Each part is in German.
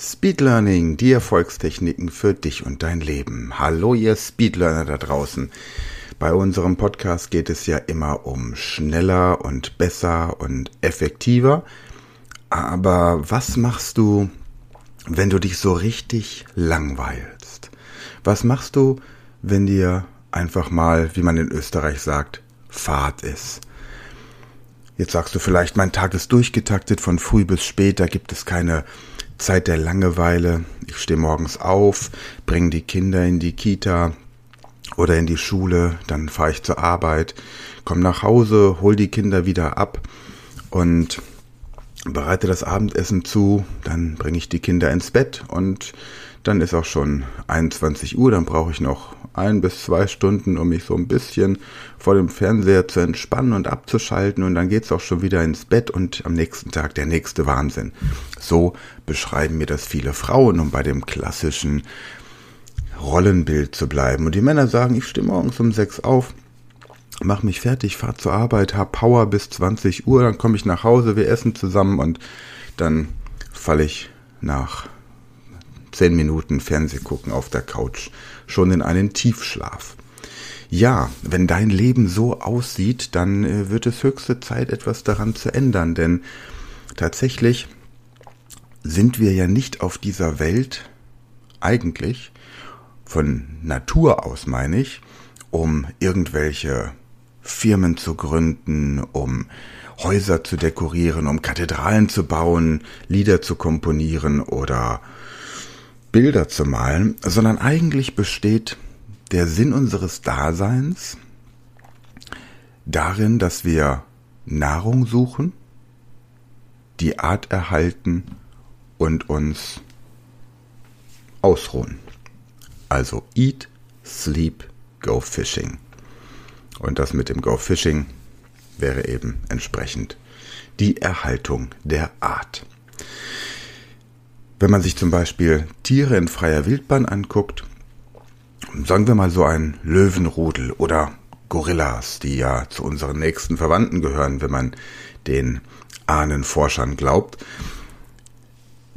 Speed Learning, die Erfolgstechniken für dich und dein Leben. Hallo ihr Speedlearner da draußen. Bei unserem Podcast geht es ja immer um schneller und besser und effektiver. Aber was machst du, wenn du dich so richtig langweilst? Was machst du, wenn dir einfach mal, wie man in Österreich sagt, Fahrt ist? Jetzt sagst du vielleicht, mein Tag ist durchgetaktet von früh bis spät, da gibt es keine Zeit der Langeweile. Ich stehe morgens auf, bringe die Kinder in die Kita oder in die Schule, dann fahre ich zur Arbeit, komme nach Hause, hol die Kinder wieder ab und bereite das Abendessen zu, dann bringe ich die Kinder ins Bett und dann ist auch schon 21 Uhr, dann brauche ich noch ein bis zwei Stunden, um mich so ein bisschen vor dem Fernseher zu entspannen und abzuschalten und dann geht's auch schon wieder ins Bett und am nächsten Tag der nächste Wahnsinn. So beschreiben mir das viele Frauen, um bei dem klassischen Rollenbild zu bleiben. Und die Männer sagen, ich stehe morgens um sechs auf, mach mich fertig, fahr zur Arbeit, hab Power bis 20 Uhr, dann komme ich nach Hause, wir essen zusammen und dann falle ich nach zehn Minuten Fernseh gucken auf der Couch schon in einen Tiefschlaf. Ja, wenn dein Leben so aussieht, dann äh, wird es höchste Zeit, etwas daran zu ändern, denn tatsächlich sind wir ja nicht auf dieser Welt eigentlich, von Natur aus meine ich, um irgendwelche Firmen zu gründen, um Häuser zu dekorieren, um Kathedralen zu bauen, Lieder zu komponieren oder Bilder zu malen, sondern eigentlich besteht der Sinn unseres Daseins darin, dass wir Nahrung suchen, die Art erhalten und uns ausruhen. Also eat, sleep, go fishing. Und das mit dem Go Fishing wäre eben entsprechend die Erhaltung der Art. Wenn man sich zum Beispiel Tiere in freier Wildbahn anguckt, sagen wir mal so ein Löwenrudel oder Gorillas, die ja zu unseren nächsten Verwandten gehören, wenn man den Ahnenforschern glaubt,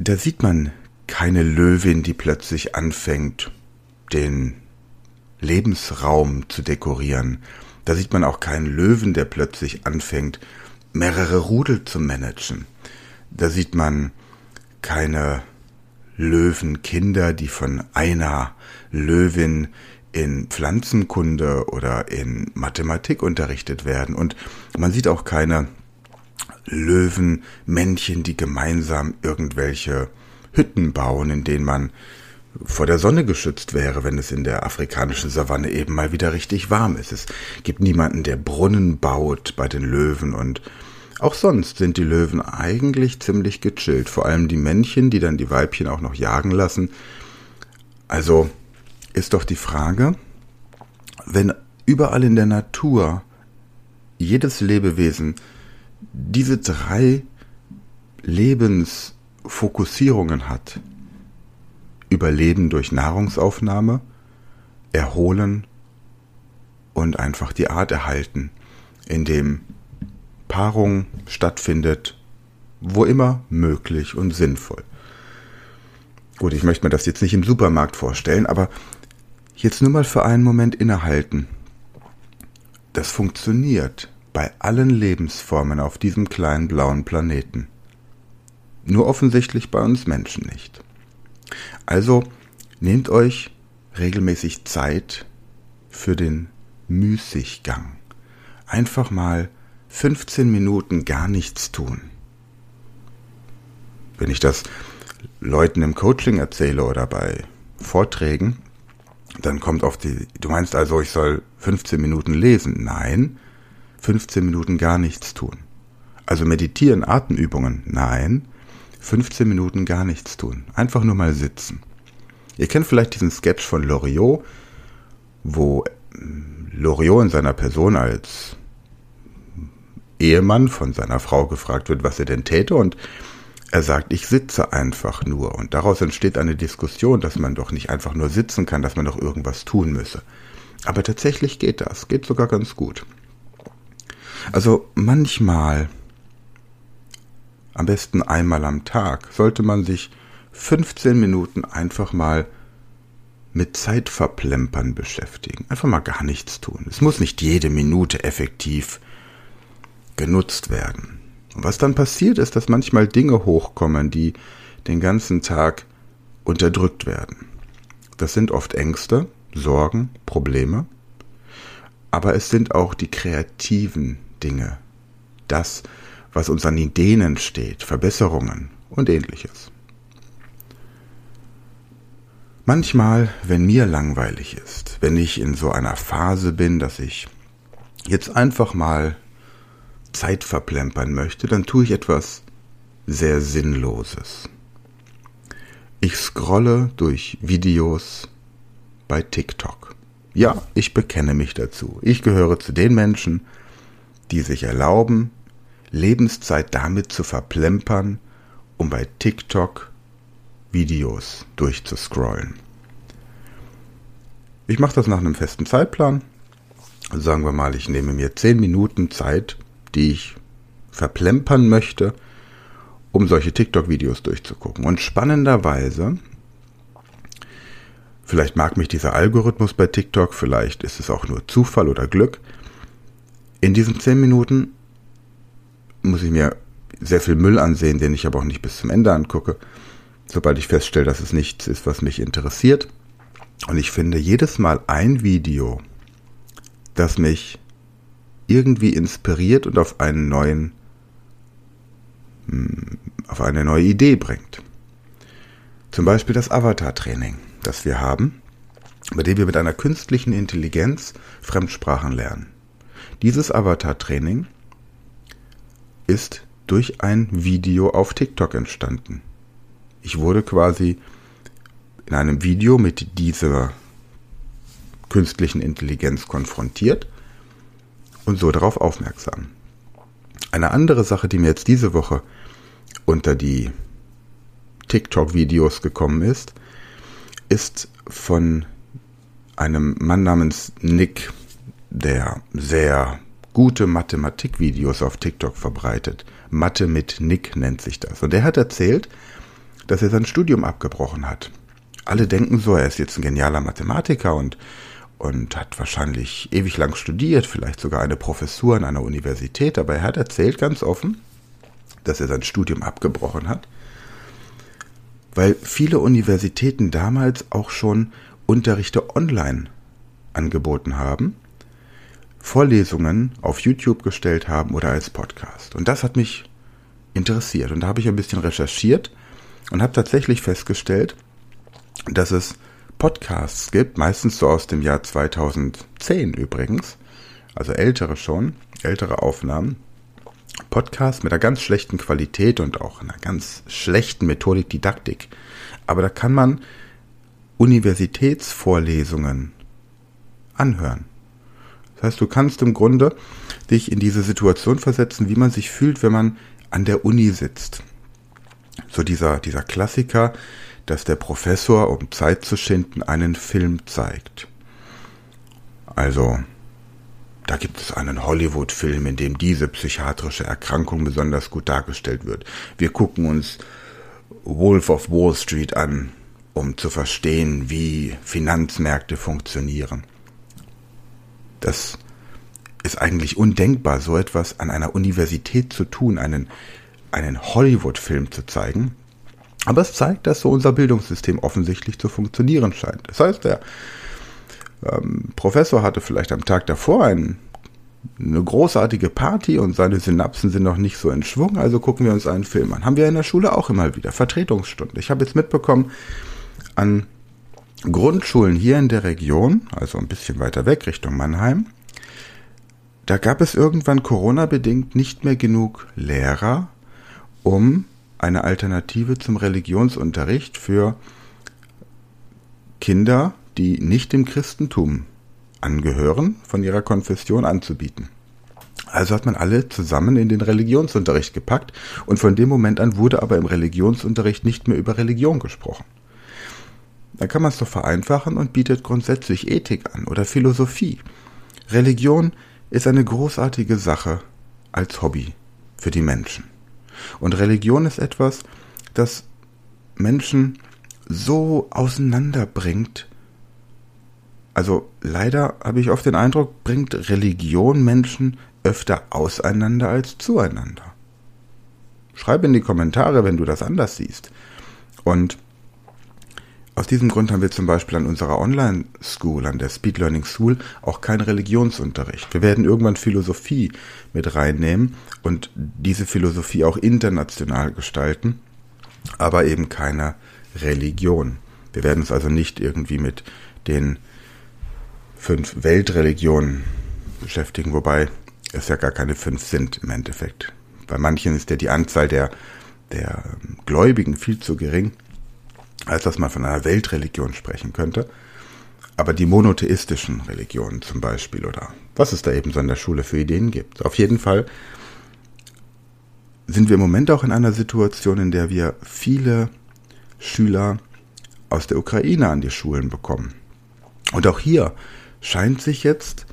da sieht man keine Löwin, die plötzlich anfängt, den Lebensraum zu dekorieren. Da sieht man auch keinen Löwen, der plötzlich anfängt, mehrere Rudel zu managen. Da sieht man keine Löwenkinder, die von einer Löwin in Pflanzenkunde oder in Mathematik unterrichtet werden. Und man sieht auch keine Löwenmännchen, die gemeinsam irgendwelche Hütten bauen, in denen man vor der Sonne geschützt wäre, wenn es in der afrikanischen Savanne eben mal wieder richtig warm ist. Es gibt niemanden, der Brunnen baut bei den Löwen und auch sonst sind die Löwen eigentlich ziemlich gechillt, vor allem die Männchen, die dann die Weibchen auch noch jagen lassen. Also ist doch die Frage, wenn überall in der Natur jedes Lebewesen diese drei Lebensfokussierungen hat, Überleben durch Nahrungsaufnahme, Erholen und einfach die Art erhalten, indem Paarung stattfindet, wo immer möglich und sinnvoll. Gut, ich möchte mir das jetzt nicht im Supermarkt vorstellen, aber jetzt nur mal für einen Moment innehalten. Das funktioniert bei allen Lebensformen auf diesem kleinen blauen Planeten. Nur offensichtlich bei uns Menschen nicht. Also nehmt euch regelmäßig Zeit für den Müßiggang. Einfach mal 15 Minuten gar nichts tun. Wenn ich das Leuten im Coaching erzähle oder bei Vorträgen, dann kommt auf die, du meinst also, ich soll 15 Minuten lesen? Nein, 15 Minuten gar nichts tun. Also meditieren, Atemübungen? Nein, 15 Minuten gar nichts tun. Einfach nur mal sitzen. Ihr kennt vielleicht diesen Sketch von Loriot, wo Loriot in seiner Person als Ehemann von seiner Frau gefragt wird, was er denn täte und er sagt, ich sitze einfach nur. Und daraus entsteht eine Diskussion, dass man doch nicht einfach nur sitzen kann, dass man doch irgendwas tun müsse. Aber tatsächlich geht das, geht sogar ganz gut. Also manchmal, am besten einmal am Tag, sollte man sich 15 Minuten einfach mal mit Zeitverplempern beschäftigen. Einfach mal gar nichts tun. Es muss nicht jede Minute effektiv genutzt werden. Und was dann passiert ist, dass manchmal Dinge hochkommen, die den ganzen Tag unterdrückt werden. Das sind oft Ängste, Sorgen, Probleme, aber es sind auch die kreativen Dinge, das, was uns an Ideen entsteht, Verbesserungen und ähnliches. Manchmal, wenn mir langweilig ist, wenn ich in so einer Phase bin, dass ich jetzt einfach mal Zeit verplempern möchte, dann tue ich etwas sehr Sinnloses. Ich scrolle durch Videos bei TikTok. Ja, ich bekenne mich dazu. Ich gehöre zu den Menschen, die sich erlauben, Lebenszeit damit zu verplempern, um bei TikTok Videos durchzuscrollen. Ich mache das nach einem festen Zeitplan. Sagen wir mal, ich nehme mir 10 Minuten Zeit, die ich verplempern möchte, um solche TikTok-Videos durchzugucken. Und spannenderweise, vielleicht mag mich dieser Algorithmus bei TikTok, vielleicht ist es auch nur Zufall oder Glück, in diesen 10 Minuten muss ich mir sehr viel Müll ansehen, den ich aber auch nicht bis zum Ende angucke, sobald ich feststelle, dass es nichts ist, was mich interessiert. Und ich finde jedes Mal ein Video, das mich irgendwie inspiriert und auf einen neuen, hm, auf eine neue Idee bringt. Zum Beispiel das Avatar-Training, das wir haben, bei dem wir mit einer künstlichen Intelligenz Fremdsprachen lernen. Dieses Avatar-Training ist durch ein Video auf TikTok entstanden. Ich wurde quasi in einem Video mit dieser künstlichen Intelligenz konfrontiert und so darauf aufmerksam. Eine andere Sache, die mir jetzt diese Woche unter die TikTok-Videos gekommen ist, ist von einem Mann namens Nick, der sehr gute Mathematikvideos auf TikTok verbreitet. Mathe mit Nick nennt sich das. Und der hat erzählt, dass er sein Studium abgebrochen hat. Alle denken so, er ist jetzt ein genialer Mathematiker und, und hat wahrscheinlich ewig lang studiert, vielleicht sogar eine Professur an einer Universität, aber er hat erzählt ganz offen, dass er sein Studium abgebrochen hat, weil viele Universitäten damals auch schon Unterrichte online angeboten haben Vorlesungen auf YouTube gestellt haben oder als Podcast. Und das hat mich interessiert. Und da habe ich ein bisschen recherchiert und habe tatsächlich festgestellt, dass es Podcasts gibt, meistens so aus dem Jahr 2010 übrigens, also ältere schon, ältere Aufnahmen, Podcasts mit einer ganz schlechten Qualität und auch einer ganz schlechten Methodik, Didaktik. Aber da kann man Universitätsvorlesungen anhören. Das heißt, du kannst im Grunde dich in diese Situation versetzen, wie man sich fühlt, wenn man an der Uni sitzt. So dieser, dieser Klassiker, dass der Professor, um Zeit zu schinden, einen Film zeigt. Also, da gibt es einen Hollywood-Film, in dem diese psychiatrische Erkrankung besonders gut dargestellt wird. Wir gucken uns Wolf of Wall Street an, um zu verstehen, wie Finanzmärkte funktionieren. Das ist eigentlich undenkbar, so etwas an einer Universität zu tun, einen, einen Hollywood-Film zu zeigen. Aber es zeigt, dass so unser Bildungssystem offensichtlich zu funktionieren scheint. Das heißt, der ähm, Professor hatte vielleicht am Tag davor ein, eine großartige Party und seine Synapsen sind noch nicht so in Schwung, also gucken wir uns einen Film an. Haben wir in der Schule auch immer wieder. Vertretungsstunde. Ich habe jetzt mitbekommen, an Grundschulen hier in der Region, also ein bisschen weiter weg Richtung Mannheim, da gab es irgendwann Corona-bedingt nicht mehr genug Lehrer, um eine Alternative zum Religionsunterricht für Kinder, die nicht dem Christentum angehören, von ihrer Konfession anzubieten. Also hat man alle zusammen in den Religionsunterricht gepackt und von dem Moment an wurde aber im Religionsunterricht nicht mehr über Religion gesprochen. Dann kann man es doch vereinfachen und bietet grundsätzlich Ethik an oder Philosophie. Religion ist eine großartige Sache als Hobby für die Menschen. Und Religion ist etwas, das Menschen so auseinanderbringt. Also leider habe ich oft den Eindruck, bringt Religion Menschen öfter auseinander als zueinander. Schreib in die Kommentare, wenn du das anders siehst. Und aus diesem Grund haben wir zum Beispiel an unserer Online-School, an der Speed Learning School, auch keinen Religionsunterricht. Wir werden irgendwann Philosophie mit reinnehmen und diese Philosophie auch international gestalten, aber eben keine Religion. Wir werden uns also nicht irgendwie mit den fünf Weltreligionen beschäftigen, wobei es ja gar keine fünf sind im Endeffekt. Bei manchen ist ja die Anzahl der, der Gläubigen viel zu gering als dass man von einer Weltreligion sprechen könnte. Aber die monotheistischen Religionen zum Beispiel oder was es da eben so in der Schule für Ideen gibt. Auf jeden Fall sind wir im Moment auch in einer Situation, in der wir viele Schüler aus der Ukraine an die Schulen bekommen. Und auch hier scheint sich jetzt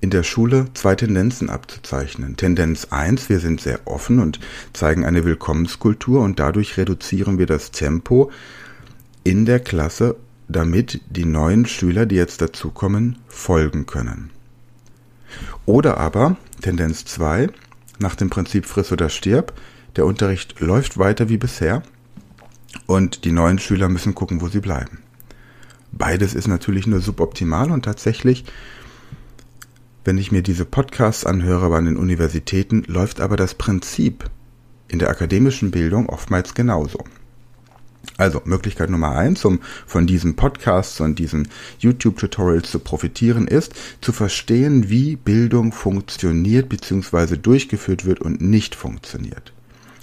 in der Schule zwei Tendenzen abzuzeichnen. Tendenz 1, wir sind sehr offen und zeigen eine Willkommenskultur und dadurch reduzieren wir das Tempo in der Klasse, damit die neuen Schüler, die jetzt dazukommen, folgen können. Oder aber Tendenz 2, nach dem Prinzip friss oder stirb, der Unterricht läuft weiter wie bisher und die neuen Schüler müssen gucken, wo sie bleiben. Beides ist natürlich nur suboptimal und tatsächlich wenn ich mir diese Podcasts anhöre an den Universitäten, läuft aber das Prinzip in der akademischen Bildung oftmals genauso. Also Möglichkeit Nummer eins, um von diesen Podcasts und diesen YouTube-Tutorials zu profitieren, ist zu verstehen, wie Bildung funktioniert bzw. durchgeführt wird und nicht funktioniert.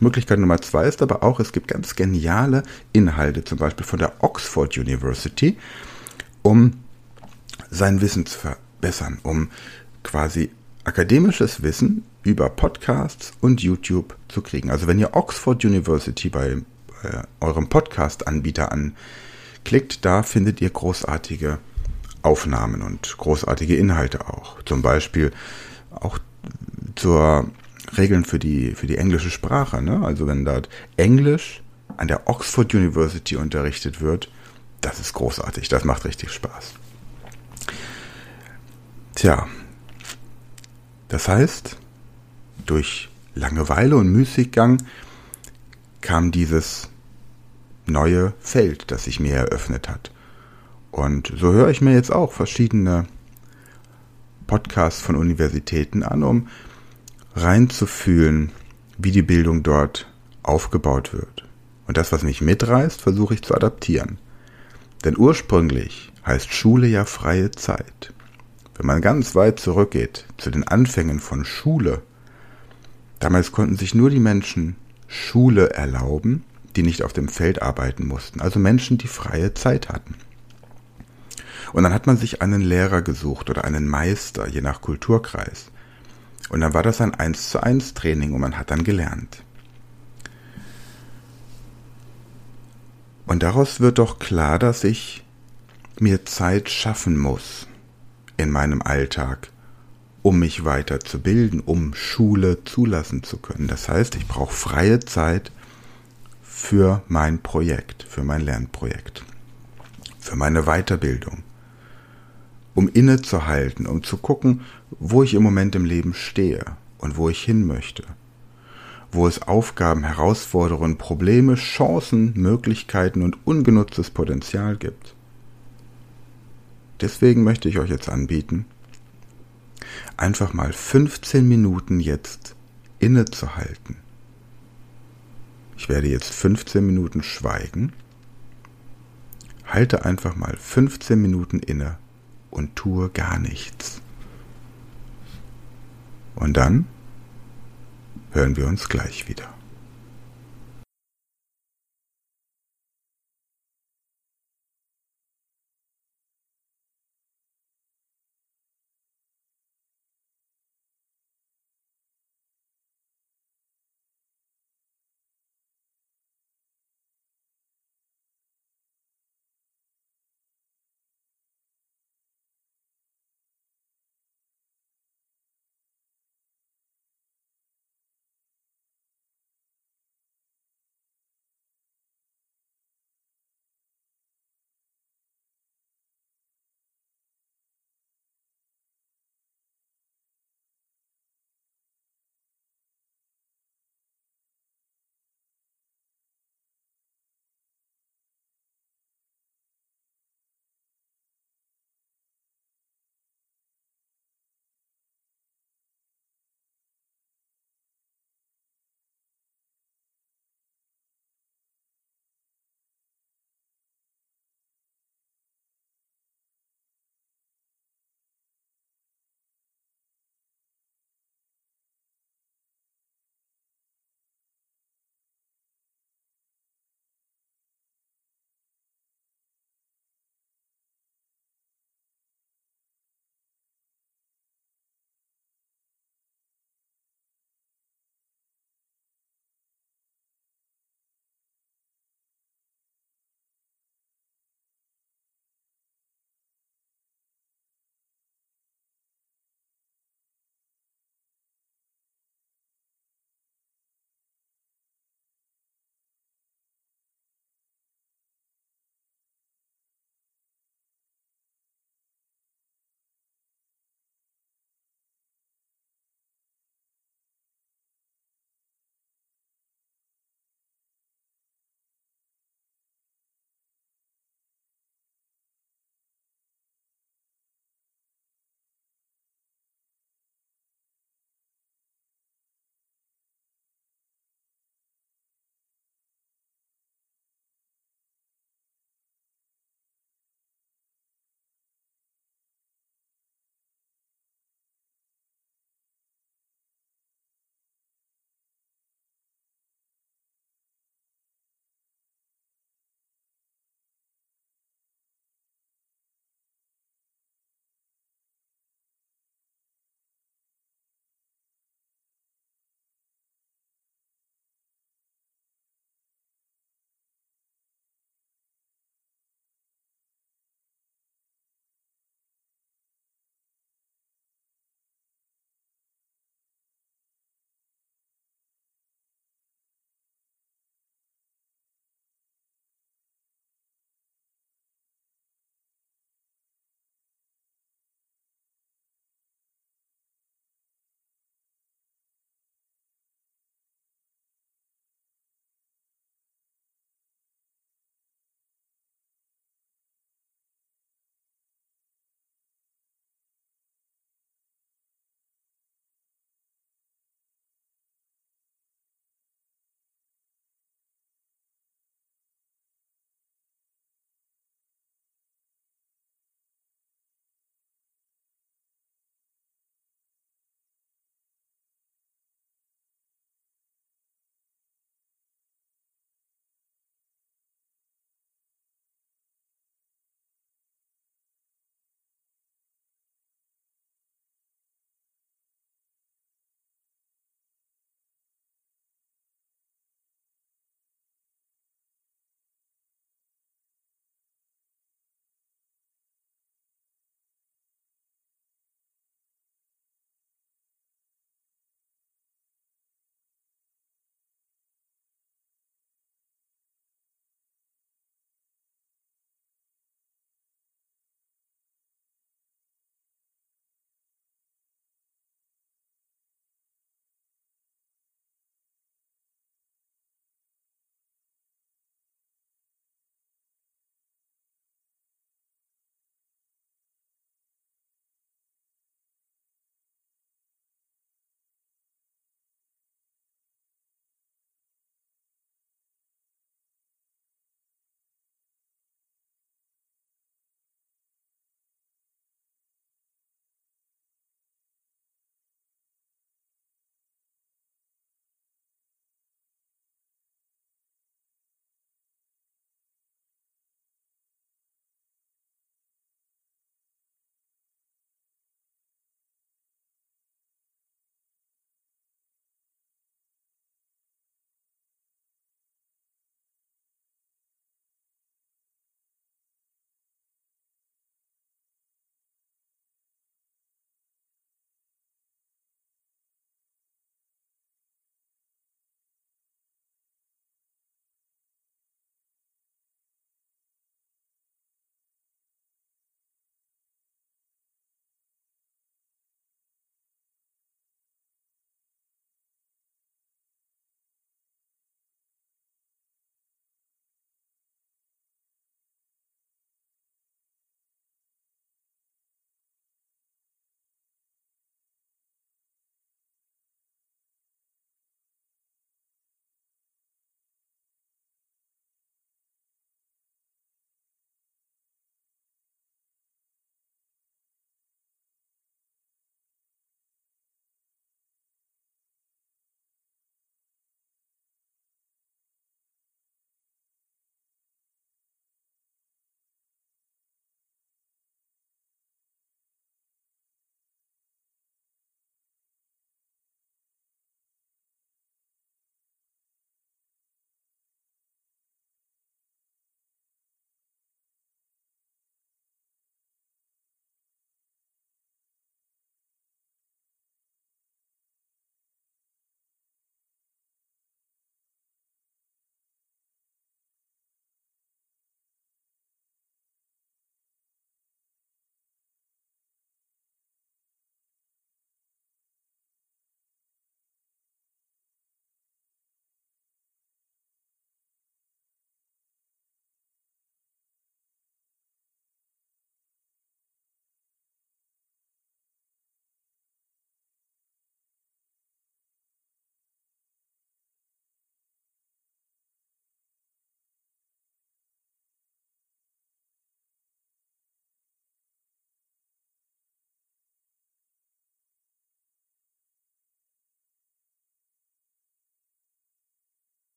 Möglichkeit Nummer zwei ist aber auch, es gibt ganz geniale Inhalte, zum Beispiel von der Oxford University, um sein Wissen zu verbessern, um quasi akademisches Wissen über Podcasts und YouTube zu kriegen. Also wenn ihr Oxford University bei äh, eurem Podcast-Anbieter anklickt, da findet ihr großartige Aufnahmen und großartige Inhalte auch. Zum Beispiel auch zur Regeln für die, für die englische Sprache. Ne? Also wenn dort Englisch an der Oxford University unterrichtet wird, das ist großartig, das macht richtig Spaß. Tja, das heißt, durch Langeweile und Müßiggang kam dieses neue Feld, das sich mir eröffnet hat. Und so höre ich mir jetzt auch verschiedene Podcasts von Universitäten an, um reinzufühlen, wie die Bildung dort aufgebaut wird. Und das, was mich mitreißt, versuche ich zu adaptieren. Denn ursprünglich heißt Schule ja freie Zeit. Wenn man ganz weit zurückgeht zu den Anfängen von Schule, damals konnten sich nur die Menschen Schule erlauben, die nicht auf dem Feld arbeiten mussten, also Menschen, die freie Zeit hatten. Und dann hat man sich einen Lehrer gesucht oder einen Meister, je nach Kulturkreis. Und dann war das ein 1 zu 1 Training und man hat dann gelernt. Und daraus wird doch klar, dass ich mir Zeit schaffen muss, in meinem Alltag, um mich weiterzubilden, um Schule zulassen zu können. Das heißt, ich brauche freie Zeit für mein Projekt, für mein Lernprojekt, für meine Weiterbildung, um innezuhalten, um zu gucken, wo ich im Moment im Leben stehe und wo ich hin möchte, wo es Aufgaben, Herausforderungen, Probleme, Chancen, Möglichkeiten und ungenutztes Potenzial gibt. Deswegen möchte ich euch jetzt anbieten, einfach mal 15 Minuten jetzt innezuhalten. Ich werde jetzt 15 Minuten schweigen. Halte einfach mal 15 Minuten inne und tue gar nichts. Und dann hören wir uns gleich wieder.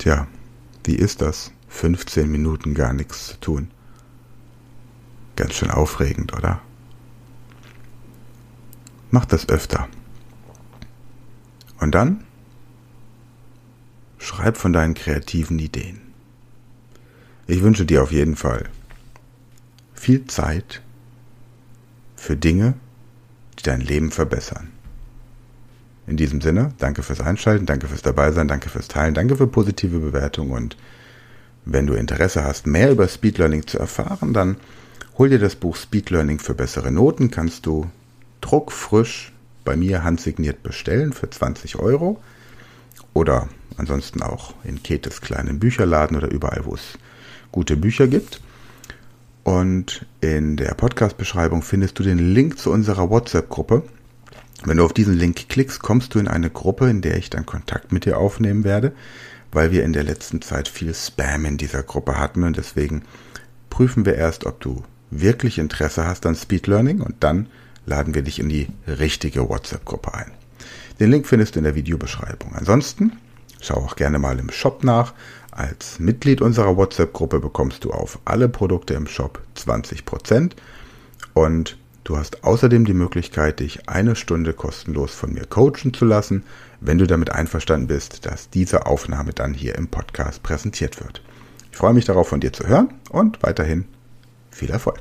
Tja, wie ist das? 15 Minuten gar nichts zu tun. Ganz schön aufregend, oder? Mach das öfter. Und dann schreib von deinen kreativen Ideen. Ich wünsche dir auf jeden Fall viel Zeit für Dinge, die dein Leben verbessern. In diesem Sinne, danke fürs Einschalten, danke fürs Dabeisein, danke fürs Teilen, danke für positive Bewertungen und wenn du Interesse hast, mehr über Speed Learning zu erfahren, dann hol dir das Buch Speed Learning für bessere Noten, kannst du druckfrisch bei mir handsigniert bestellen für 20 Euro oder ansonsten auch in Ketes kleinen Bücherladen oder überall, wo es gute Bücher gibt. Und in der Podcast-Beschreibung findest du den Link zu unserer WhatsApp-Gruppe. Wenn du auf diesen Link klickst, kommst du in eine Gruppe, in der ich dann Kontakt mit dir aufnehmen werde, weil wir in der letzten Zeit viel Spam in dieser Gruppe hatten und deswegen prüfen wir erst, ob du wirklich Interesse hast an Speed Learning und dann laden wir dich in die richtige WhatsApp-Gruppe ein. Den Link findest du in der Videobeschreibung. Ansonsten schau auch gerne mal im Shop nach. Als Mitglied unserer WhatsApp-Gruppe bekommst du auf alle Produkte im Shop 20% und du hast außerdem die Möglichkeit, dich eine Stunde kostenlos von mir coachen zu lassen, wenn du damit einverstanden bist, dass diese Aufnahme dann hier im Podcast präsentiert wird. Ich freue mich darauf, von dir zu hören und weiterhin viel Erfolg.